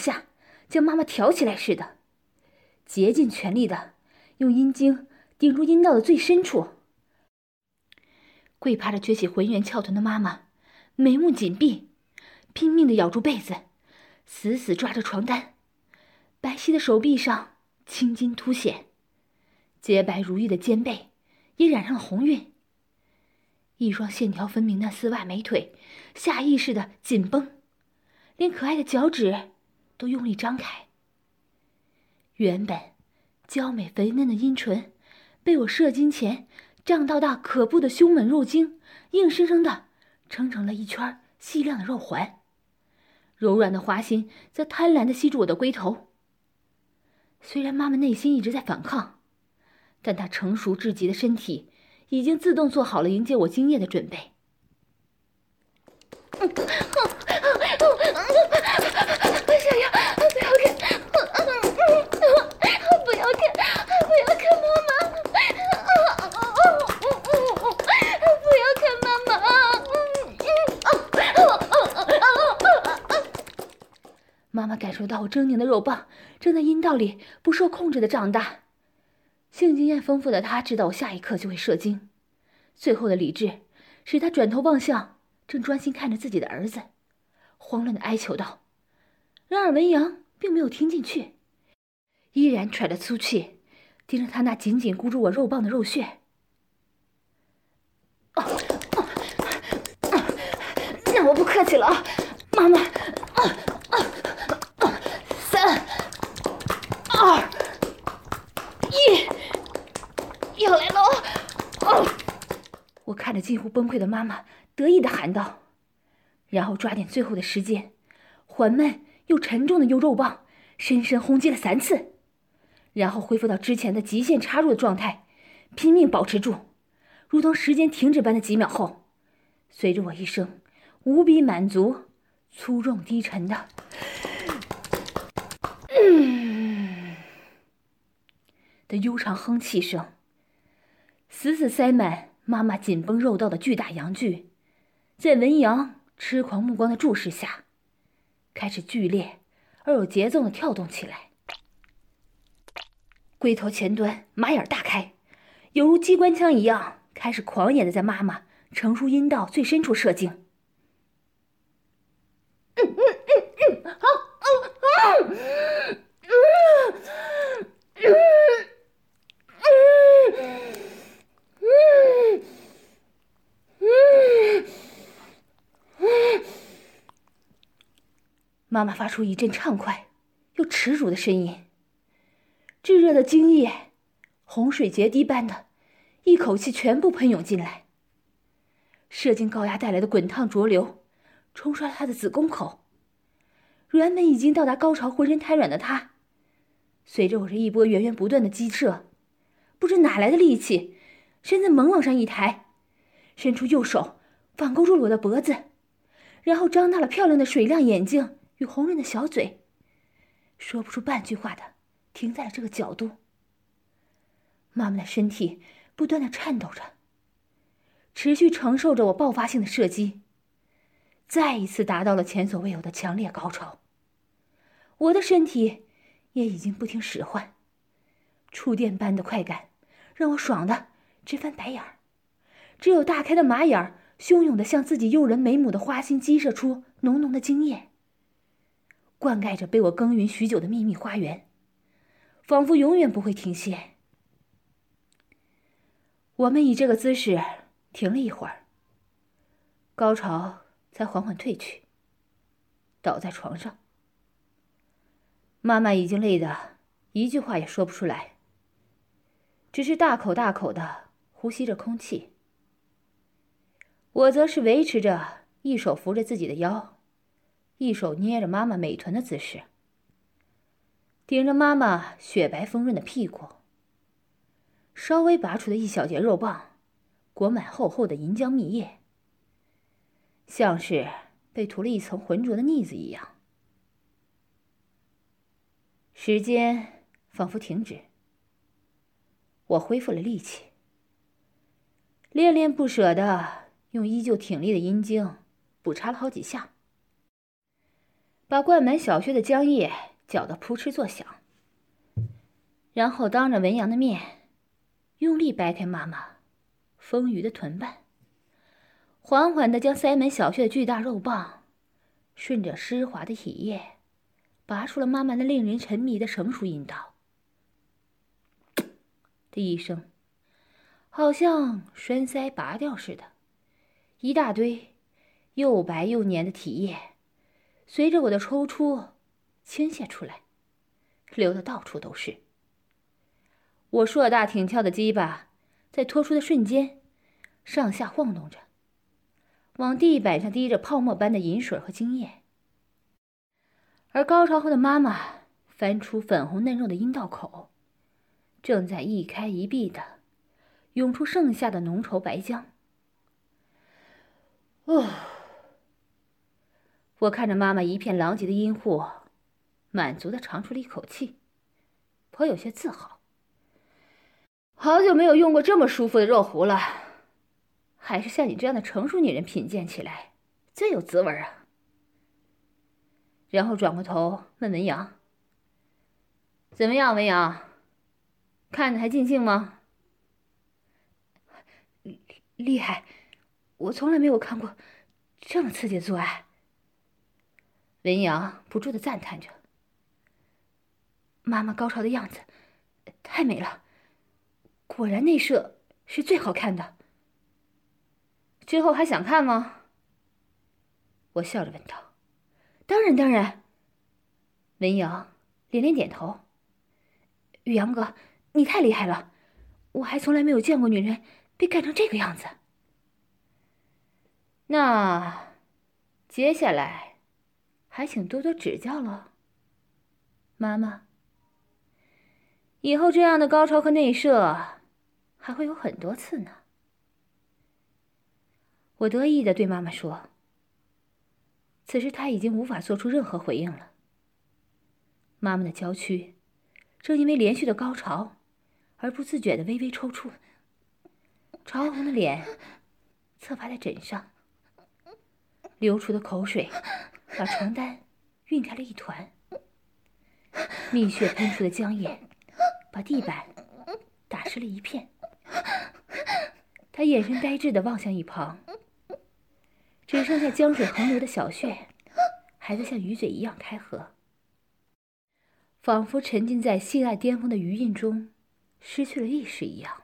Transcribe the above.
下将妈妈挑起来似的，竭尽全力的用阴茎顶住阴道的最深处。跪趴着撅起浑圆翘臀的妈妈，眉目紧闭，拼命的咬住被子，死死抓着床单，白皙的手臂上青筋凸显，洁白如玉的肩背也染上了红晕。一双线条分明的丝袜美腿下意识的紧绷，连可爱的脚趾都用力张开。原本娇美肥嫩的阴唇，被我射精前。胀到大可怖的胸门肉茎，硬生生的撑成了一圈细亮的肉环，柔软的花心则贪婪的吸住我的龟头。虽然妈妈内心一直在反抗，但她成熟至极的身体已经自动做好了迎接我精液的准备。妈妈感受到我狰狞的肉棒正在阴道里不受控制的长大，性经验丰富的她知道我下一刻就会射精，最后的理智使她转头望向正专心看着自己的儿子，慌乱的哀求道：“然而文阳并没有听进去，依然喘着粗气，盯着他那紧紧箍住我肉棒的肉穴。啊啊啊那我不客气了啊，妈妈。”二一，要来喽！哦，我看近乎崩溃的妈妈，得意的喊道，然后抓紧最后的时间，缓慢又沉重的用肉棒深深轰击了三次，然后恢复到之前的极限插入的状态，拼命保持住，如同时间停止般的几秒后，随着我一声无比满足、粗重低沉的。嗯的悠长哼气声，死死塞满妈妈紧绷肉道的巨大阳具，在文扬痴狂目光的注视下，开始剧烈而有节奏的跳动起来。龟头前端马眼大开，犹如机关枪一样，开始狂野的在妈妈成熟阴道最深处射精。嗯嗯嗯嗯，好，嗯嗯嗯嗯。妈妈发出一阵畅快又耻辱的声音，炙热的精液，洪水决堤般的，一口气全部喷涌进来。射精高压带来的滚烫浊流，冲刷了她的子宫口。原本已经到达高潮、浑身瘫软的她，随着我这一波源源不断的激射，不知哪来的力气，身子猛往上一抬，伸出右手反勾住了我的脖子，然后张大了漂亮的水亮眼睛。与红润的小嘴，说不出半句话的，停在了这个角度。妈妈的身体不断的颤抖着，持续承受着我爆发性的射击，再一次达到了前所未有的强烈高潮。我的身体也已经不听使唤，触电般的快感让我爽的直翻白眼儿，只有大开的马眼儿汹涌的向自己诱人眉目的花心激射出浓浓的精液。灌溉着被我耕耘许久的秘密花园，仿佛永远不会停歇。我们以这个姿势停了一会儿，高潮才缓缓退去，倒在床上。妈妈已经累得一句话也说不出来，只是大口大口的呼吸着空气。我则是维持着一手扶着自己的腰。一手捏着妈妈美臀的姿势，顶着妈妈雪白丰润的屁股，稍微拔出的一小截肉棒，裹满厚厚的银浆蜜液，像是被涂了一层浑浊的腻子一样。时间仿佛停止，我恢复了力气，恋恋不舍的用依旧挺立的阴茎补插了好几下。把灌满小穴的浆液搅得扑哧作响，然后当着文阳的面，用力掰开妈妈丰腴的臀瓣，缓缓地将塞满小穴的巨大肉棒，顺着湿滑的体液，拔出了妈妈那令人沉迷的成熟阴道。的一声，好像栓塞拔掉似的，一大堆又白又黏的体液，随着我的抽出倾泻出来，流的到处都是。我硕大挺翘的鸡巴在脱出的瞬间，上下晃动着，往地板上滴着泡沫般的饮水和精液。而高潮后的妈妈翻出粉红嫩肉的阴道口。正在一开一闭的涌出剩下的浓稠白浆。哦，我看着妈妈一片狼藉的阴户，满足的长出了一口气，颇有些自豪。好久没有用过这么舒服的肉壶了，还是像你这样的成熟女人品鉴起来最有滋味啊。然后转过头问文阳：“怎么样，文阳？”看着还尽兴吗？厉厉害！我从来没有看过这么刺激的做爱。文阳不住的赞叹着。妈妈高潮的样子太美了，果然内射是最好看的。之后还想看吗？我笑着问道。当然，当然。文阳连连点头。宇阳哥。你太厉害了，我还从来没有见过女人被干成这个样子。那，接下来，还请多多指教了，妈妈。以后这样的高潮和内射，还会有很多次呢。我得意的对妈妈说。此时她已经无法做出任何回应了。妈妈的娇躯，正因为连续的高潮。而不自觉的微微抽搐，潮红的脸侧趴在枕上，流出的口水把床单晕开了一团，蜜雪喷出的浆液把地板打湿了一片。他眼神呆滞的望向一旁，只剩下江水横流的小穴还在像鱼嘴一样开合，仿佛沉浸在性爱巅峰的余韵中。失去了意识一样。